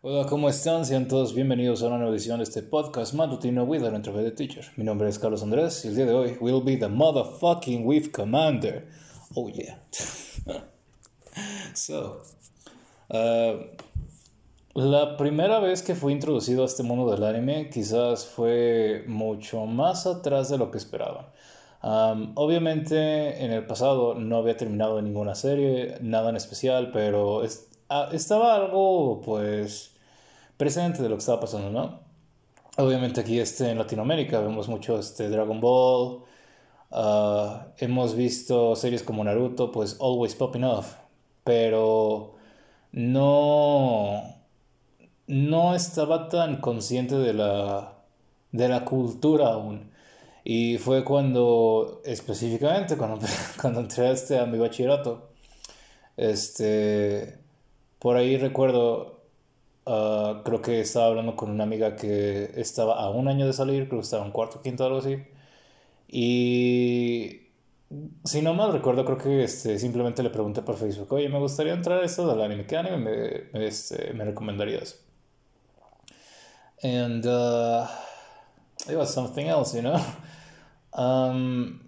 Hola, ¿cómo están? Sean todos bienvenidos a una nueva edición de este podcast matutino with an the teacher. Mi nombre es Carlos Andrés y el día de hoy will be the motherfucking with commander. Oh yeah. so, uh, la primera vez que fui introducido a este mundo del anime quizás fue mucho más atrás de lo que esperaba. Um, obviamente en el pasado no había terminado ninguna serie, nada en especial, pero Ah, estaba algo, pues, presente de lo que estaba pasando, ¿no? Obviamente aquí este, en Latinoamérica vemos mucho este, Dragon Ball, ah, hemos visto series como Naruto, pues, always popping off, pero no, no estaba tan consciente de la, de la cultura aún. Y fue cuando, específicamente, cuando, cuando entré a, este, a mi bachillerato, este, por ahí recuerdo, ah, creo que estaba hablando con una amiga que estaba a un año de salir, creo que estaba en cuarto, quinto, algo así. Y si no mal recuerdo, creo que este, simplemente le pregunté por Facebook, oye, me gustaría entrar a esto del anime, ¿qué anime me, este, me recomendarías? And uh, it was something else, you know? Um,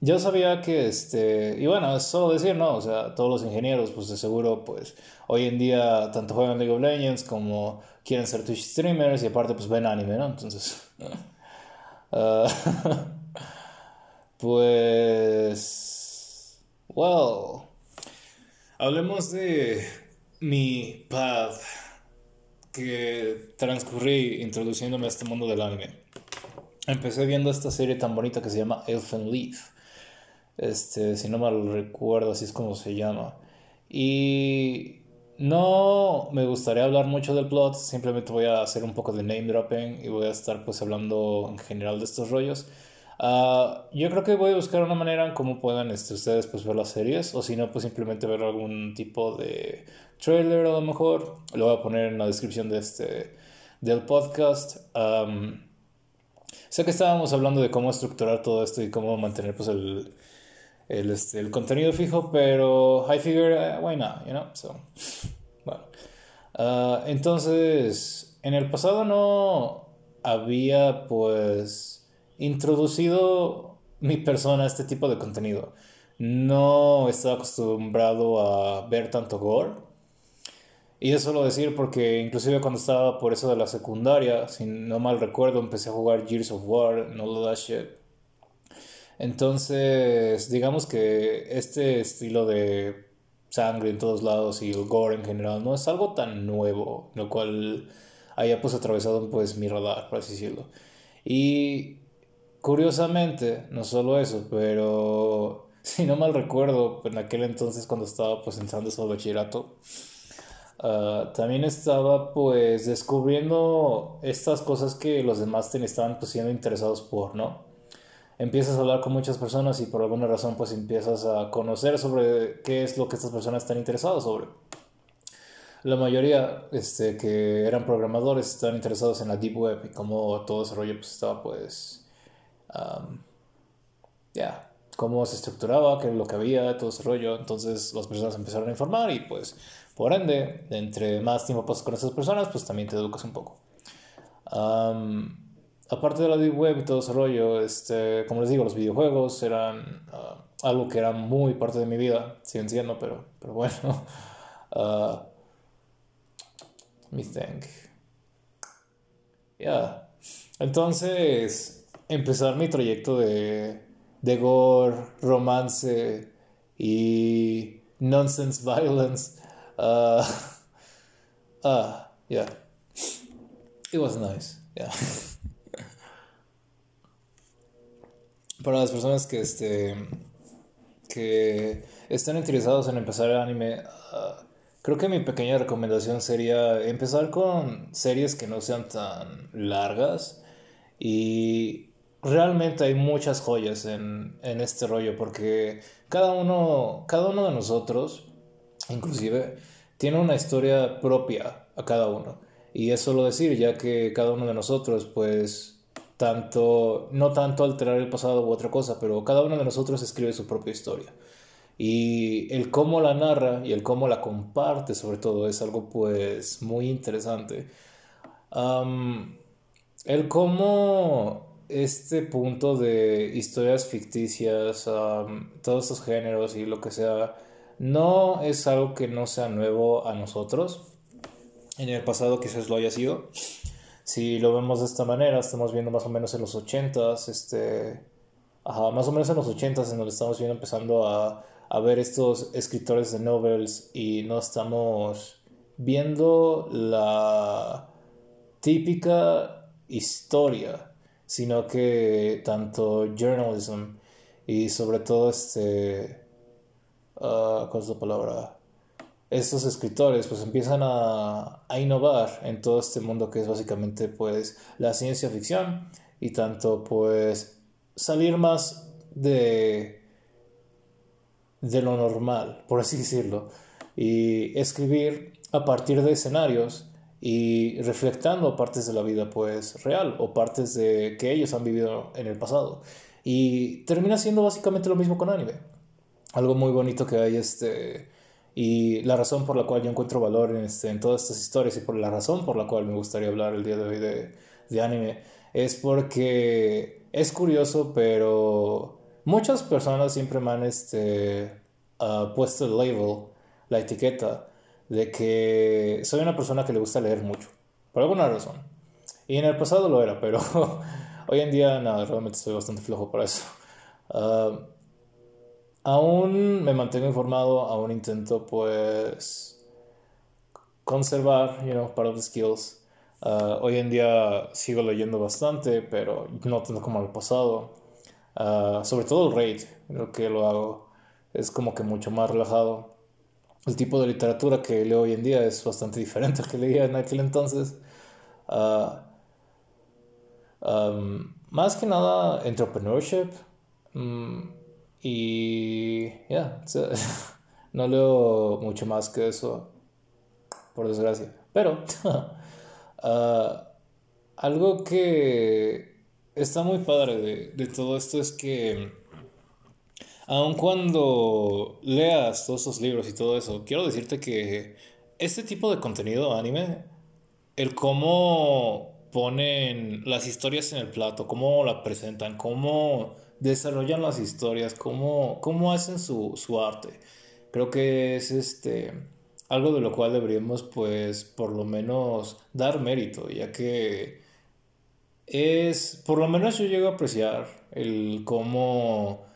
yo sabía que, este, y bueno, es solo decir, ¿no? O sea, todos los ingenieros, pues de seguro, pues hoy en día tanto juegan League of Legends como quieren ser Twitch streamers y aparte, pues ven anime, ¿no? Entonces, uh, pues, well, hablemos de mi path que transcurrí introduciéndome a este mundo del anime. Empecé viendo esta serie tan bonita que se llama Elfen Leaf este, si no mal recuerdo, así es como se llama. Y no me gustaría hablar mucho del plot, simplemente voy a hacer un poco de name dropping y voy a estar pues hablando en general de estos rollos. Ah, yo creo que voy a buscar una manera en cómo puedan este, ustedes pues ver las series o si no pues simplemente ver algún tipo de trailer a lo mejor. Lo voy a poner en la descripción de este, del podcast. sé que estábamos hablando de cómo estructurar todo esto y cómo mantener pues el, el, este, el contenido fijo, pero I figure, uh, why not, you know? So, bueno. Uh, entonces, en el pasado no había pues introducido mi persona a este tipo de contenido. No estaba acostumbrado a ver tanto gore. Y eso lo decir porque inclusive cuando estaba por eso de la secundaria, si no mal recuerdo, empecé a jugar Gears of War, no lo that shit. Entonces, digamos que este estilo de sangre en todos lados y el gore en general no es algo tan nuevo, lo cual haya pues atravesado pues mi radar, por así decirlo. Y curiosamente, no solo eso, pero si no mal recuerdo, en aquel entonces cuando estaba pues entrando a bachillerato, uh, también estaba pues descubriendo estas cosas que los demás estaban pues siendo interesados por, ¿no? Empiezas a hablar con muchas personas y por alguna razón pues empiezas a conocer sobre qué es lo que estas personas están interesadas sobre. La mayoría este, que eran programadores están interesados en la Deep Web y cómo todo ese rollo pues, estaba pues... ya, cómo se estructuraba, qué es lo que había, todo ese rollo. Entonces las personas empezaron a informar y pues por ende, entre más tiempo pasas con esas personas, pues también te educas un poco aparte de la Deep Web y todo ese rollo, este, como les digo, los videojuegos eran ah, algo que era muy parte de mi vida, siguen siendo, pero, pero bueno. Uh, me think. Yeah. Entonces, empezar mi trayecto de, de gore, romance y nonsense violence. Uh, uh, yeah. It was nice. Yeah. para las personas que, este, que están interesados en empezar el anime, ah, creo que mi pequeña recomendación sería empezar con series que no sean tan largas y realmente hay muchas joyas en, en este rollo porque cada uno, cada uno de nosotros, inclusive, tiene una historia propia a cada uno. Y es solo decir, ya que cada uno de nosotros, pues, tanto, no tanto alterar el pasado u otra cosa, pero cada uno de nosotros escribe su propia historia. Y el cómo la narra y el cómo la comparte sobre todo es algo pues muy interesante. el cómo este punto de historias ficticias, todos estos géneros y lo que sea, no es algo que no sea nuevo a nosotros. En el pasado quizás lo haya sido. Si lo vemos de esta manera, estamos viendo más o menos en los 80s, este, más o menos en los 80s en donde estamos viendo empezando a, a ver estos escritores de novels y no estamos viendo la típica historia, sino que tanto journalism y sobre todo este, uh, ¿cuál es la palabra? Estos escritores pues empiezan a, a innovar en todo este mundo que es básicamente pues la ciencia ficción y tanto pues salir más de de lo normal, por así decirlo, y escribir a partir de escenarios y reflectando partes de la vida pues real o partes de que ellos han vivido en el pasado. Y termina siendo básicamente lo mismo con anime. Algo muy bonito que hay este y la razón por la cual yo encuentro valor en, este, en todas estas historias y por la razón por la cual me gustaría hablar el día de hoy de, de anime es porque es curioso pero Muchas personas siempre me han este, uh, puesto el label, la etiqueta, de que soy una persona que le gusta leer mucho, por alguna razón. Y en el pasado lo era, pero hoy en día nada, realmente estoy bastante flojo para eso. Uh, aún me mantengo informado, aún intento pues conservar, you know, part of the skills. Uh, hoy en día sigo leyendo bastante, pero no tanto como el pasado. Ah, sobre todo el raid, lo que lo hago es como que mucho más relajado. El tipo de literatura que leo hoy en día es bastante diferente al que leía en aquel entonces. Uh, más que nada, entrepreneurship. Um, y ya, no leo mucho más que eso, por desgracia. Pero uh, algo que está muy padre de, todo esto es que aun cuando leas todos esos libros y todo eso, quiero decirte que este tipo de contenido anime, el cómo ponen las historias en el plato, cómo la presentan, cómo desarrollan las historias, cómo, cómo hacen su, su arte, creo que es este algo de lo cual deberíamos pues por lo menos dar mérito, ya que es, por lo menos yo llego a apreciar el cómo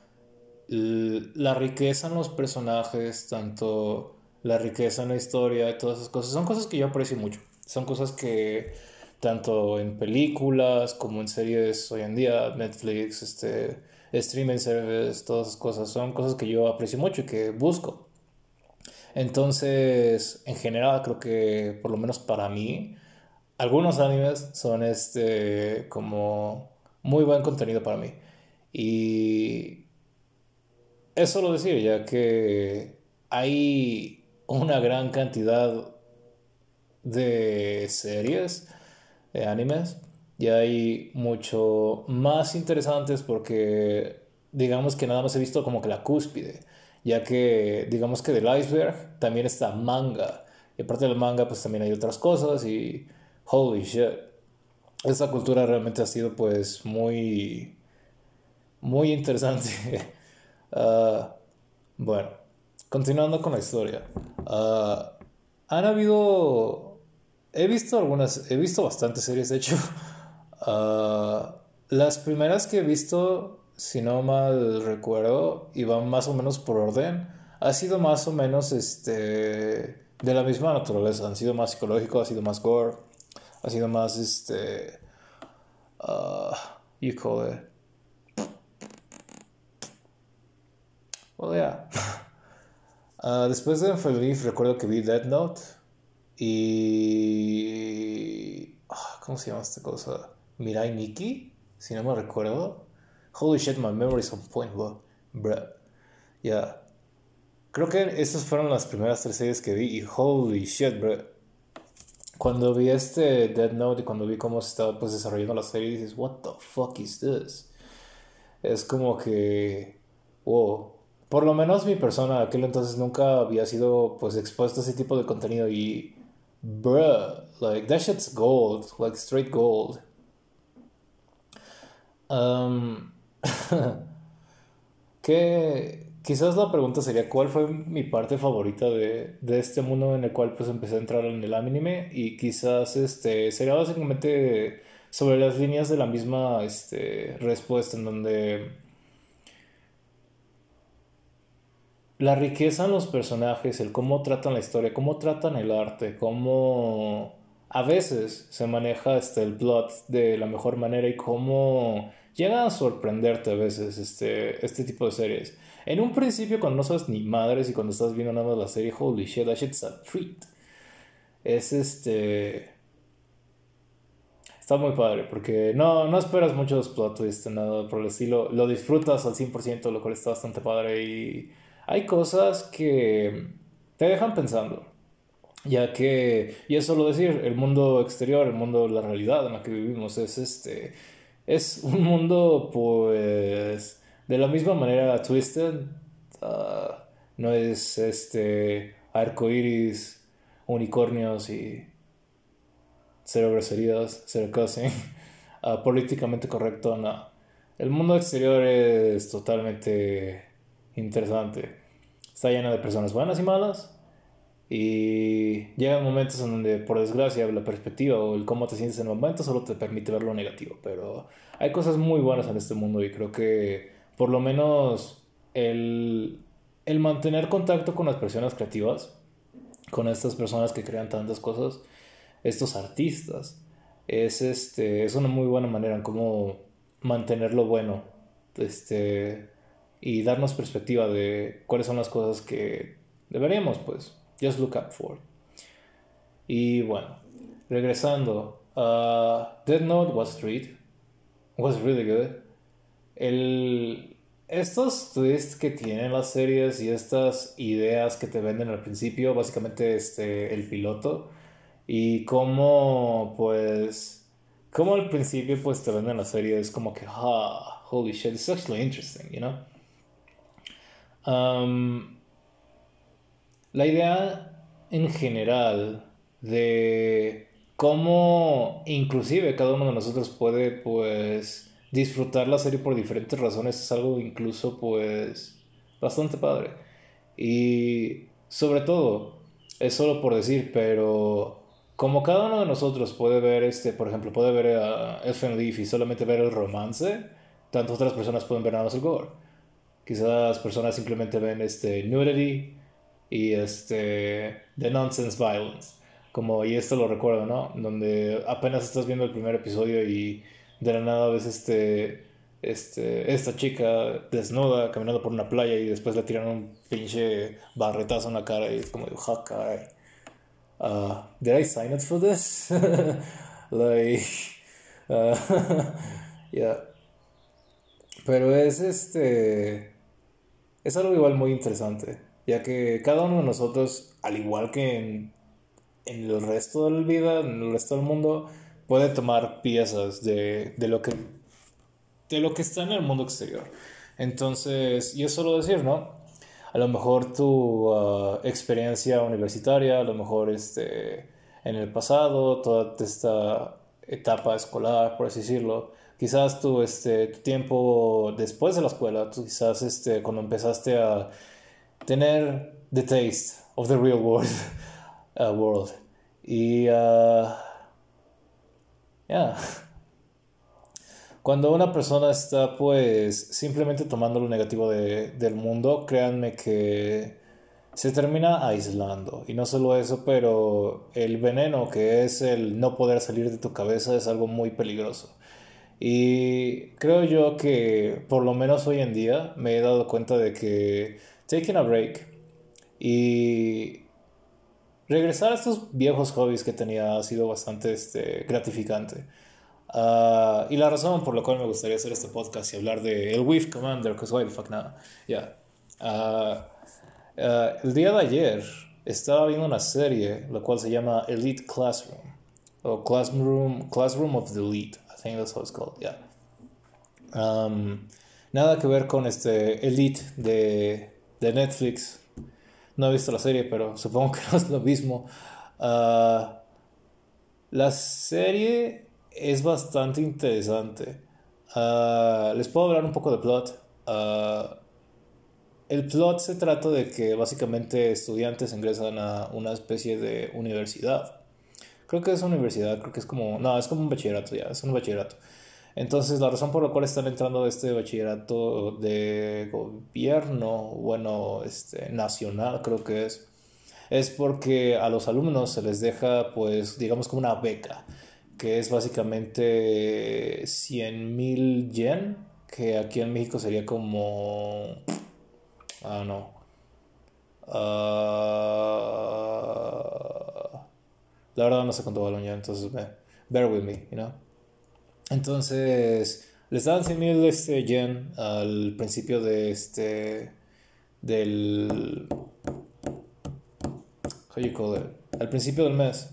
la riqueza en los personajes, tanto la riqueza en la historia y todas esas cosas, son cosas que yo aprecio mucho. Son cosas que tanto en películas como en series hoy en día, Netflix, este, streaming service, todas esas cosas, son cosas que yo aprecio mucho y que busco. Entonces, en general, creo que por lo menos para mí, algunos animes son este como muy buen contenido para mí. Y eso lo decir, ya que hay una gran cantidad de series, de animes, y hay mucho más interesantes porque digamos que nada más he visto como que la cúspide, ya que digamos que del iceberg también está manga, y aparte del manga pues también hay otras cosas y holy shit. Esta cultura realmente ha sido pues muy, muy interesante. Ah, bueno, continuando con la historia. Ah, han habido, he visto algunas, he visto bastantes series de hecho. Ah, las primeras que he visto, si no mal recuerdo, y van más o menos por orden, ha sido más o menos este, de la misma naturaleza. Han sido más psicológicos, ha sido más gore ha sido más este uh, you call it well yeah uh, después de Feliz recuerdo que vi Dead Note y ¿cómo se llama esta cosa? Mirai Nikki si no me recuerdo. Holy shit my memory's on point bro. Bruh yeah creo que esas fueron las primeras tres series que vi y holy shit bro. Cuando vi este Dead Note y cuando vi cómo se estaba pues, desarrollando la serie, dices, what the fuck is this? Es como que, wow, por lo menos mi persona aquel entonces nunca había sido pues expuesto a ese tipo de contenido y bruh, like that shit's gold, like straight gold. Que quizás la pregunta sería cuál fue mi parte favorita de, de, este mundo en el cual pues empecé a entrar en el anime y quizás este sería básicamente sobre las líneas de la misma este, respuesta en donde la riqueza en los personajes, el cómo tratan la historia, cómo tratan el arte, cómo a veces se maneja este, el plot de la mejor manera y cómo llega a sorprenderte a veces este, este tipo de series. En un principio, cuando no sabes ni madres y cuando estás viendo nada más la serie, holy shit, that shit's a treat. Es este. Está muy padre porque no, no esperas muchos plot twists, nada por el estilo. Lo disfrutas al 100%, lo cual está bastante padre y hay cosas que te dejan pensando, ya que, y es solo decir, el mundo exterior, el mundo, la realidad en la que vivimos es este, es un mundo pues de la misma manera twisted, ah, no es este arcoiris, unicornios y cero groserías, cero cussing, uh, políticamente correcto, no. El mundo exterior es totalmente interesante. Está llena de personas buenas y malas. Y llegan momentos en donde, por desgracia, la perspectiva o el cómo te sientes en el momento solo te permite ver lo negativo. Pero hay cosas muy buenas en este mundo y creo que por lo menos el, el mantener contacto con las personas creativas, con estas personas que crean tantas cosas, estos artistas, es, este, es una muy buena manera en cómo mantenerlo bueno. Este, y darnos perspectiva de cuáles son las cosas que deberíamos, pues, just look up for. Y bueno, regresando, uh, Dead Note was street, was really good. El, estos twists que tienen las series y estas ideas que te venden al principio, básicamente este, el piloto, y cómo, pues, cómo al principio, pues, te venden la serie, es como que, ah, holy shit, it's actually interesting, you know? La idea en general de cómo inclusive cada uno de nosotros puede pues disfrutar la serie por diferentes razones es algo incluso pues bastante padre. Y sobre todo es solo por decir pero como cada uno de nosotros puede ver este por ejemplo puede ver a Elfen Leaf y solamente ver el romance tantas otras personas pueden ver nada más el gore. Quizás personas simplemente ven este nudity y este the nonsense violence. Como, y esto lo recuerdo, ¿no? Donde apenas estás viendo el primer episodio y de la nada ves este, este, esta chica desnuda caminando por una playa y después le tiran un pinche barretazo en la cara y es como de, Hawkeye. Uh, did I sign up for this? like, uh, yeah. Pero es este es algo igual muy interesante, ya que cada uno de nosotros, al igual que en, el resto de la vida, en el resto del mundo, puede tomar piezas de, lo que de lo que está en el mundo exterior. Entonces, y es solo decir, ¿no? A lo mejor tu uh, experiencia universitaria, a lo mejor este, en el pasado, toda esta etapa escolar, por así decirlo, quizás tu, este, tiempo después de la escuela, quizás este, cuando empezaste a tener the taste of the real world. Uh, world. Y, uh, Cuando una persona está pues simplemente tomando lo negativo de, del mundo, créanme que se termina aislando. Y no solo eso, pero el veneno que es el no poder salir de tu cabeza es algo muy peligroso. Y creo yo que por lo menos hoy en día me he dado cuenta de que taking a break y regresar a estos viejos hobbies que tenía ha sido bastante este, gratificante. Uh, y la razón por la cual me gustaría hacer este podcast y hablar de el WIF Commander, que why the fuck nada. Ya. Uh, uh, el día de ayer estaba viendo una serie, la cual se llama Elite Classroom, o Classroom, Classroom of the Elite think that's how it's called, yeah. Nada que ver con este Elite de de Netflix. No he visto la serie, pero supongo que no es lo mismo. Ah, la serie es bastante interesante. Ah, les puedo hablar un poco de plot. Ah, el plot se trata de que básicamente estudiantes ingresan a una especie de universidad. Creo que es una universidad, creo que es como... No, es como un bachillerato ya, es un bachillerato. Entonces, la razón por la cual están entrando a este bachillerato de gobierno, bueno, este, nacional creo que es, es porque a los alumnos se les deja, pues, digamos como una beca, que es básicamente 100 mil yen, que aquí en México sería como... Ah, no. Ah, la verdad no sé cuánto vale un yen, entonces, bear with me, you know. Entonces, les dan 100 mil este, yen al principio de este. del. Al principio del mes.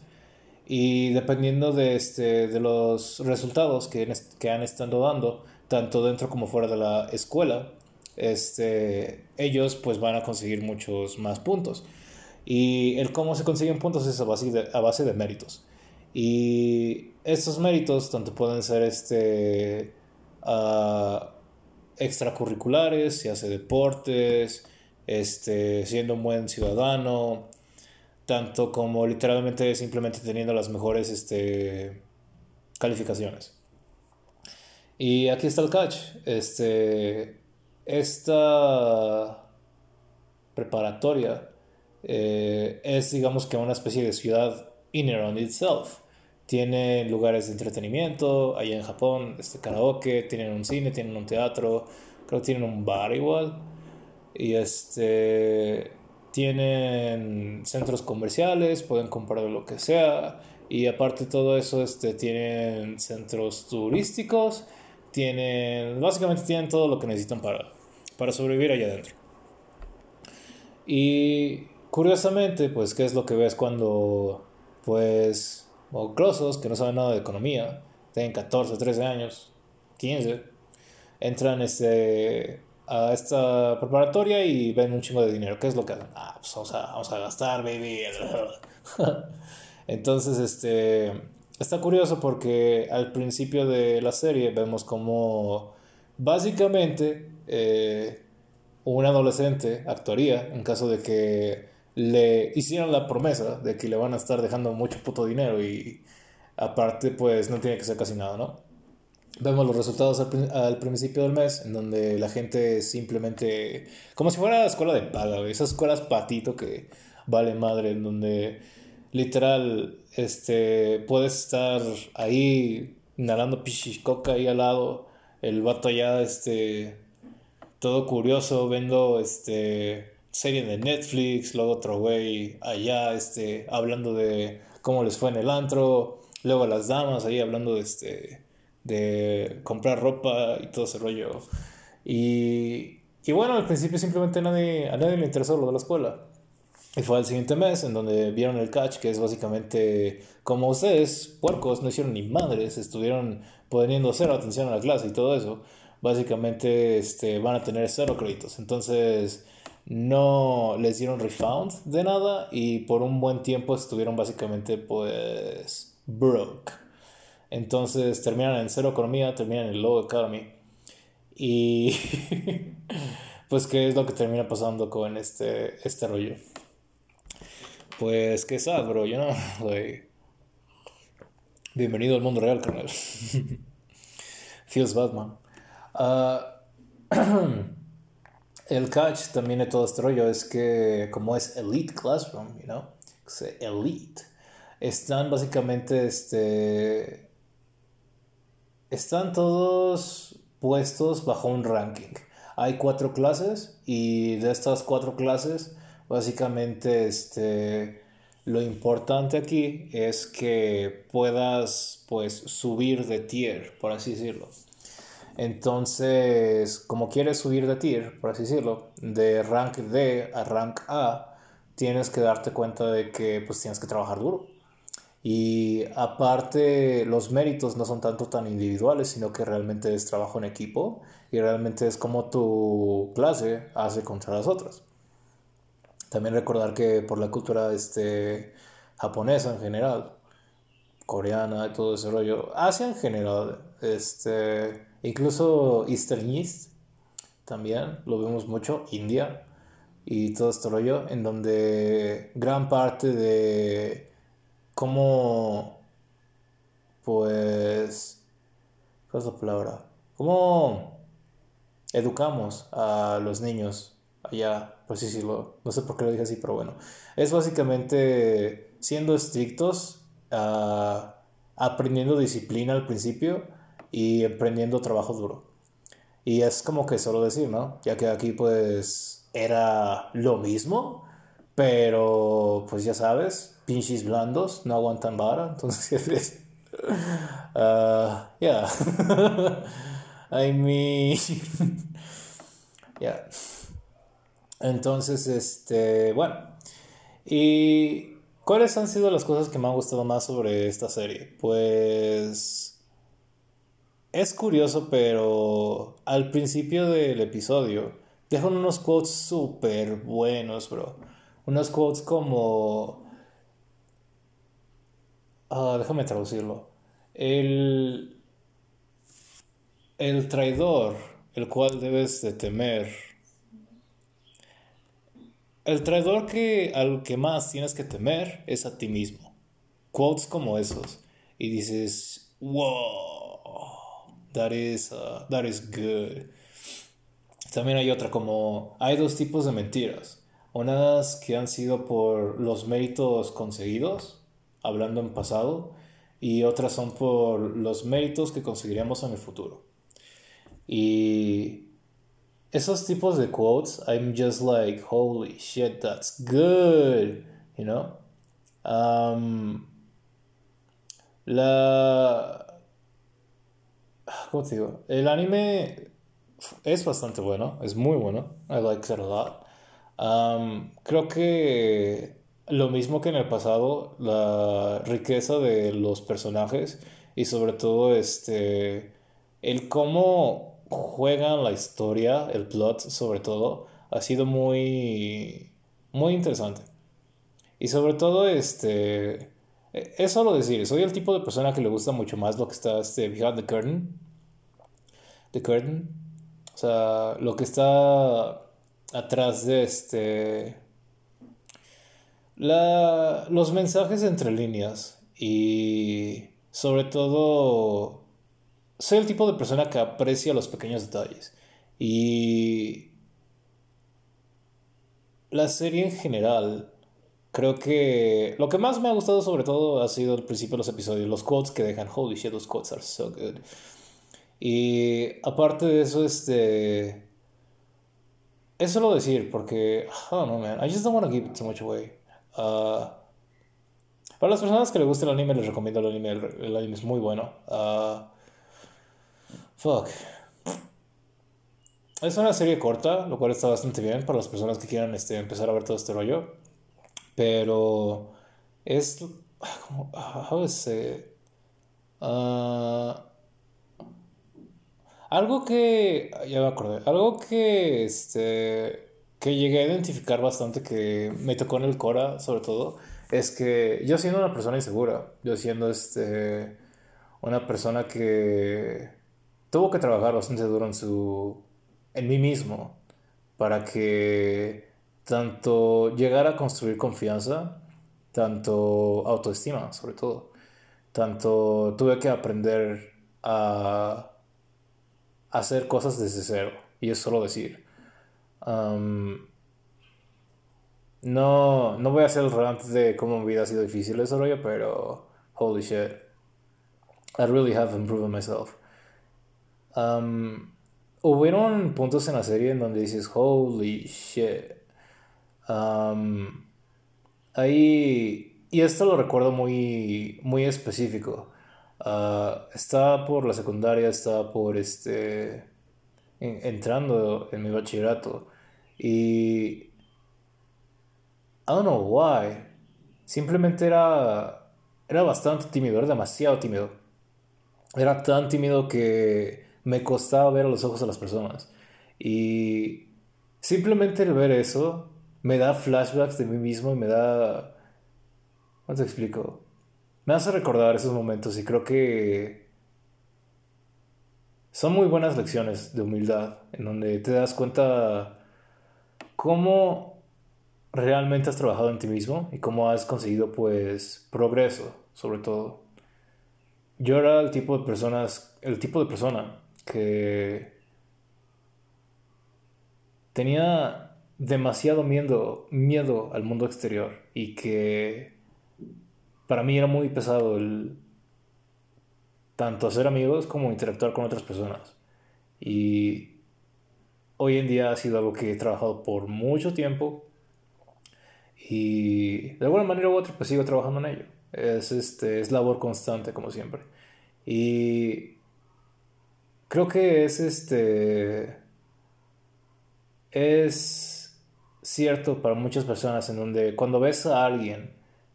Y dependiendo de, este, de los resultados que, que han estado dando, tanto dentro como fuera de la escuela, este, ellos pues van a conseguir muchos más puntos. Y el cómo se consiguen puntos es a base de, a base de méritos. Y estos méritos tanto pueden ser este, uh, extracurriculares, si hace deportes, este, siendo un buen ciudadano, tanto como literalmente simplemente teniendo las mejores este, calificaciones. Y aquí está el catch. Este, esta preparatoria eh, es, digamos que, una especie de ciudad in and itself. Tienen lugares de entretenimiento, allá en Japón, este karaoke, tienen un cine, tienen un teatro, creo que tienen un bar igual. Y este tienen centros comerciales, pueden comprar lo que sea. Y aparte de todo eso, este, tienen centros turísticos, tienen, básicamente tienen todo lo que necesitan para, para sobrevivir allá adentro. Y curiosamente, pues, ¿qué es lo que ves cuando pues, o grosos que no saben nada de economía, tienen 14, 13 años, 15, entran este, a esta preparatoria y ven un chingo de dinero. ¿Qué es lo que hacen? Ah, pues vamos a, vamos a gastar, baby. Entonces, este, está curioso porque al principio de la serie vemos como básicamente eh, un adolescente actuaría en caso de que le hicieron la promesa de que le van a estar dejando mucho puto dinero y aparte pues no tiene que ser casi nada, ¿no? Vemos los resultados al, principio del mes en donde la gente simplemente, como si fuera escuela de paga, esas escuelas patito que vale madre, en donde literal este, puedes estar ahí inhalando pichicoca ahí al lado, el vato allá este, todo curioso, viendo este serie de Netflix, luego otro güey allá este, hablando de cómo les fue en el antro, luego las damas ahí hablando de, este, de comprar ropa y todo ese rollo. Y, y bueno, al principio simplemente nadie, a nadie le interesó lo de la escuela. Y fue el siguiente mes en donde vieron el catch, que es básicamente como ustedes, puercos, no hicieron ni madres, estuvieron poniendo cero atención a la clase y todo eso. Básicamente este, van a tener cero créditos. Entonces, no les dieron refund de nada y por un buen tiempo estuvieron básicamente pues broke. Entonces terminan en cero economía, terminan en low economy. Y pues qué es lo que termina pasando con este, este rollo. Pues qué sad, bro, yo no, Bienvenido al mundo real, carnal. Feels Batman. Uh, el catch también de todo este rollo es que como es elite classroom, you know, elite, están básicamente, este, están todos puestos bajo un ranking. Hay cuatro clases y de estas cuatro clases, básicamente, este, lo importante aquí es que puedas, pues, subir de tier, por así decirlo. Entonces, como quieres subir de tier, por así decirlo, de rank D a rank A, tienes que darte cuenta de que pues tienes que trabajar duro. Y aparte, los méritos no son tanto tan individuales, sino que realmente es trabajo en equipo y realmente es como tu clase hace contra las otras. También recordar que por la cultura este, japonesa en general, coreana y todo ese rollo, Asia en general, este, incluso Eastern East, también lo vemos mucho, India y todo este rollo, en donde gran parte de cómo, pues, ¿cuál es la palabra? ¿Cómo educamos a los niños allá, pues sí, sí, lo, no sé por qué lo dije así, pero bueno, es básicamente siendo estrictos, uh, aprendiendo disciplina al principio y aprendiendo trabajo duro. Y es como que solo decir, ¿no? Ya que aquí pues era lo mismo, pero pues ya sabes, pinches blandos no aguantan vara, entonces, uh, yeah. I mean, yeah. Entonces, este, bueno. ¿Y cuáles han sido las cosas que me han gustado más sobre esta serie? Pues es curioso, pero al principio del episodio dejan unos quotes súper buenos, bro. Unos quotes como... Ah, déjame traducirlo. El... El traidor, el cual debes de temer el traidor que al que más tienes que temer es a ti mismo. Quotes como esos. Y dices, wow, that is, uh, that is good. También hay otra como, hay dos tipos de mentiras. Unas que han sido por los méritos conseguidos, hablando en pasado, y otras son por los méritos que conseguiremos en el futuro. Y esos tipos de quotes, I'm just like, holy shit, that's good, you know? Um, la... ¿Cómo te digo? El anime es bastante bueno, es muy bueno. I like it a lot. Um, creo que lo mismo que en el pasado, la riqueza de los personajes y sobre todo este, el cómo juegan la historia, el plot sobre todo, ha sido muy, muy interesante. Y sobre todo, este, es solo decir, soy el tipo de persona que le gusta mucho más lo que está este, behind the curtain. The curtain. O sea, lo que está atrás de este... La, los mensajes entre líneas y sobre todo soy el tipo de persona que aprecia los pequeños detalles. Y la serie en general, creo que lo que más me ha gustado sobre todo ha sido el principio de los episodios, los quotes que dejan, holy shit, those quotes are so good. Y aparte de eso, este... Es solo decir, porque, I don't know, man, I just don't want to give it too much away. Uh, para las personas que les guste el anime, les recomiendo el anime, el, anime es muy bueno. Uh, Fuck. Es una serie corta, lo cual está bastante bien para las personas que quieran este, empezar a ver todo este rollo. Pero es como, how uh, algo que, ya me acordé, algo que, este, que llegué a identificar bastante, que me tocó en el Cora, sobre todo, es que yo siendo una persona insegura, yo siendo, este, una persona que tuvo que trabajar bastante duro en su en mí mismo para que tanto llegara a construir confianza, tanto autoestima, sobre todo. Tanto tuve que aprender a hacer cosas desde cero, y es solo decir. no, no voy a hacer el rant de cómo mi vida ha sido difícil ese rollo, pero holy shit. I really have improved myself. Um, hubieron puntos en la serie en donde dices, holy shit. Ahí, y esto lo recuerdo muy, muy específico. Uh, estaba por la secundaria, estaba por este, entrando en mi bachillerato. Y... I don't know why. Simplemente era, era bastante tímido, era demasiado tímido. Era tan tímido que me costaba ver a los ojos a las personas. Y simplemente el ver eso me da flashbacks de mí mismo y me da... ¿Cómo te explico? Me hace recordar esos momentos y creo que son muy buenas lecciones de humildad, en donde te das cuenta cómo realmente has trabajado en ti mismo y cómo has conseguido pues progreso, sobre todo. Yo era el tipo de personas, el tipo de persona que tenía demasiado miedo, miedo al mundo exterior y que para mí era muy pesado el tanto hacer amigos como interactuar con otras personas. Y hoy en día ha sido algo que he trabajado por mucho tiempo y de alguna manera u otra pues sigo trabajando en ello. Es, este, es labor constante como siempre. Y creo que es este es cierto para muchas personas en donde cuando ves a alguien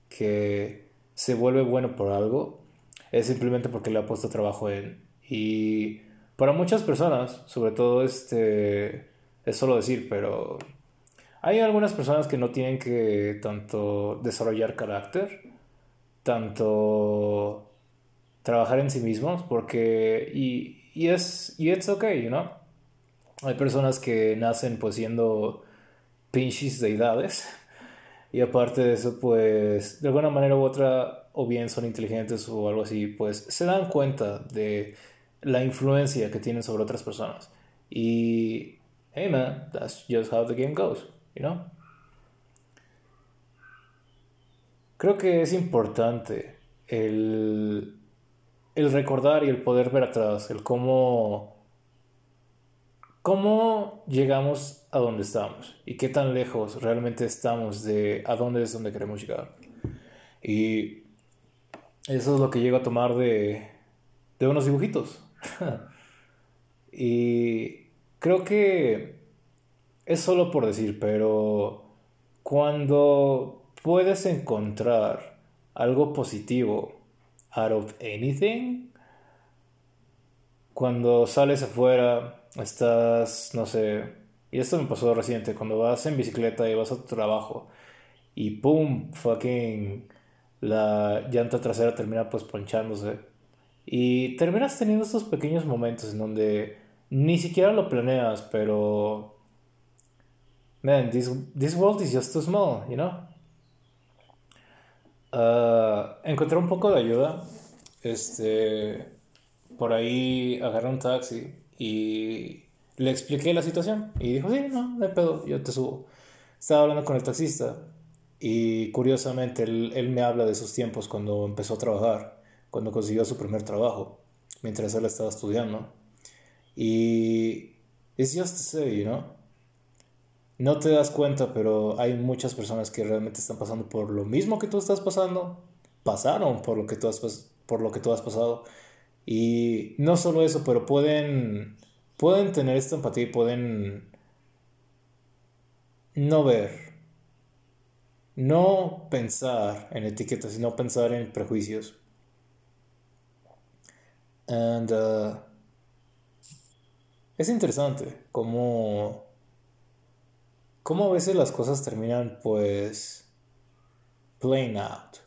que se vuelve bueno por algo, es simplemente porque le ha puesto trabajo en. Y para muchas personas, sobre todo este, es solo decir, pero hay algunas personas que no tienen que tanto desarrollar carácter, tanto trabajar en sí mismos, porque, y, y es, y it's okay, ¿no? Hay personas que nacen pues siendo pinches deidades, y aparte de eso, pues, de alguna manera u otra, o bien son inteligentes o algo así, pues se dan cuenta de la influencia que tienen sobre otras personas. Y, hey man, that's just how the game goes, you know? Creo que es importante el el recordar y el poder ver atrás, el cómo, cómo llegamos a donde estamos y qué tan lejos realmente estamos de a dónde es donde queremos llegar. Y eso es lo que llego a tomar de, de unos dibujitos. y creo que es solo por decir, pero cuando puedes encontrar algo positivo out of anything. Cuando sales afuera, estás, no sé, y esto me pasó reciente, cuando vas en bicicleta y vas a tu trabajo y pum, fucking la llanta trasera termina pues ponchándose. Y terminas teniendo estos pequeños momentos en donde ni siquiera lo planeas, pero... Man, this, this world is just too small, you know? Uh, encontré un poco de ayuda. Este, por ahí agarré un taxi y le expliqué la situación. Y dijo, sí, no, no hay pedo, yo te subo. Estaba hablando con el taxista y curiosamente él, él me habla de sus tiempos cuando empezó a trabajar, cuando consiguió su primer trabajo, mientras él estaba estudiando. Y es just to say, know? no te das cuenta, pero hay muchas personas que realmente están pasando por lo mismo que tú estás pasando, pasaron por lo que tú has, por lo que tú has pasado. Y no solo eso, pero pueden, pueden tener esta empatía y pueden no ver, no pensar en etiquetas, sino pensar en prejuicios. Uh, es interesante cómo cómo a veces las cosas terminan pues playing out.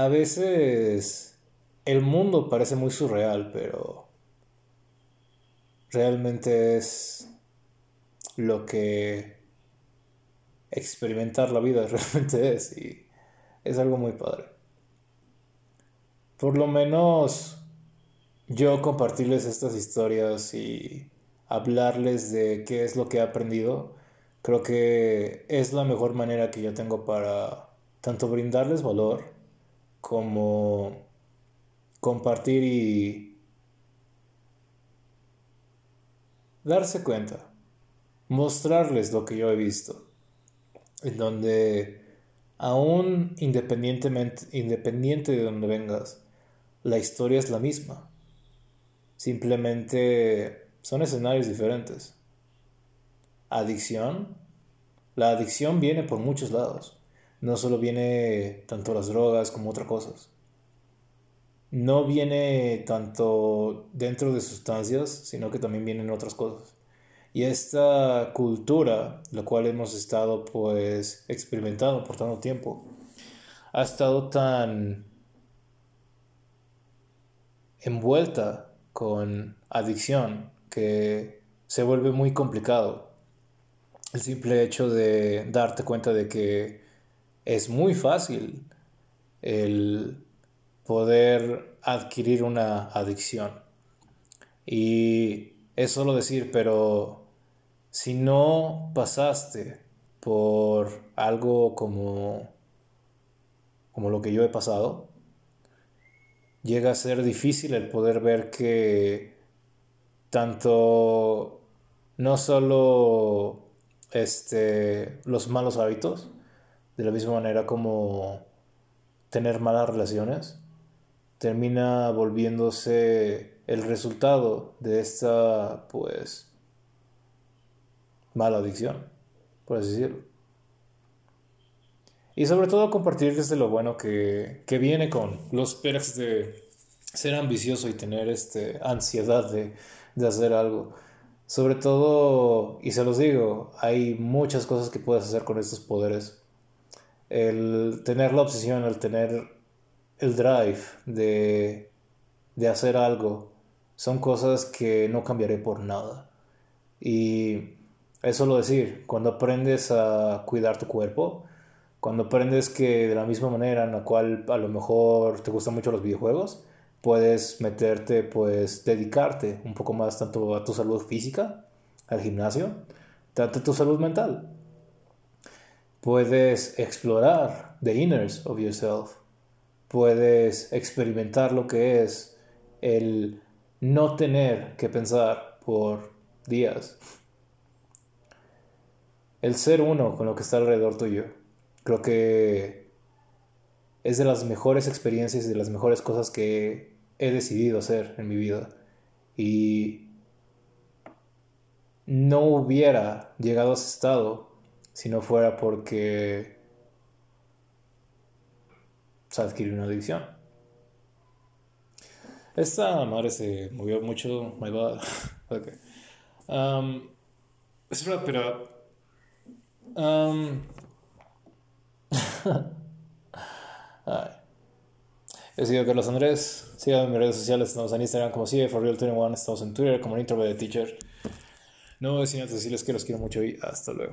A veces el mundo parece muy surreal, pero realmente es lo que experimentar la vida realmente es y es algo muy padre. Por lo menos yo compartirles estas historias y hablarles de qué es lo que he aprendido, creo que es la mejor manera que yo tengo para tanto brindarles valor como compartir y darse cuenta, mostrarles lo que yo he visto, en donde aún independientemente, independiente de donde vengas, la historia es la misma. Simplemente son escenarios diferentes. Adicción. La adicción viene por muchos lados. No solo viene tanto las drogas como otras cosas. No viene tanto dentro de sustancias, sino que también vienen otras cosas. Y esta cultura, la cual hemos estado pues experimentando por tanto tiempo, ha estado tan envuelta con adicción que se vuelve muy complicado. El simple hecho de darte cuenta de que es muy fácil el poder adquirir una adicción. Y es solo decir, pero si no pasaste por algo como, como lo que yo he pasado, llega a ser difícil el poder ver que tanto no solo este, los malos hábitos, de la misma manera como tener malas relaciones, termina volviéndose el resultado de esta, pues, mala adicción, por así decirlo. Y sobre todo compartir desde lo bueno que, que viene con los perks de ser ambicioso y tener este, ansiedad de, de hacer algo. Sobre todo, y se los digo, hay muchas cosas que puedes hacer con estos poderes. El tener la obsesión, el tener el drive de, de hacer algo, son cosas que no cambiaré por nada. Y eso lo decir, cuando aprendes a cuidar tu cuerpo, cuando aprendes que de la misma manera en la cual a lo mejor te gustan mucho los videojuegos, puedes meterte, pues dedicarte un poco más tanto a tu salud física, al gimnasio, tanto a tu salud mental. Puedes explorar the inners of yourself puedes experimentar lo que es el no tener que pensar por días. El ser uno con lo que está alrededor tuyo. Creo que es de las mejores experiencias y de las mejores cosas que he decidido hacer en mi vida. Y no hubiera llegado a ese estado si no fuera porque se adquirir una adicción. Esta madre se movió mucho. My bad. ok. Um, espera, pero. Um, He sido Carlos Andrés. Síganme en mis redes sociales. Estamos en Instagram como sigue, for real 21. Estamos en Twitter como Introvert Teacher. No decir antes decirles que los quiero mucho y hasta luego.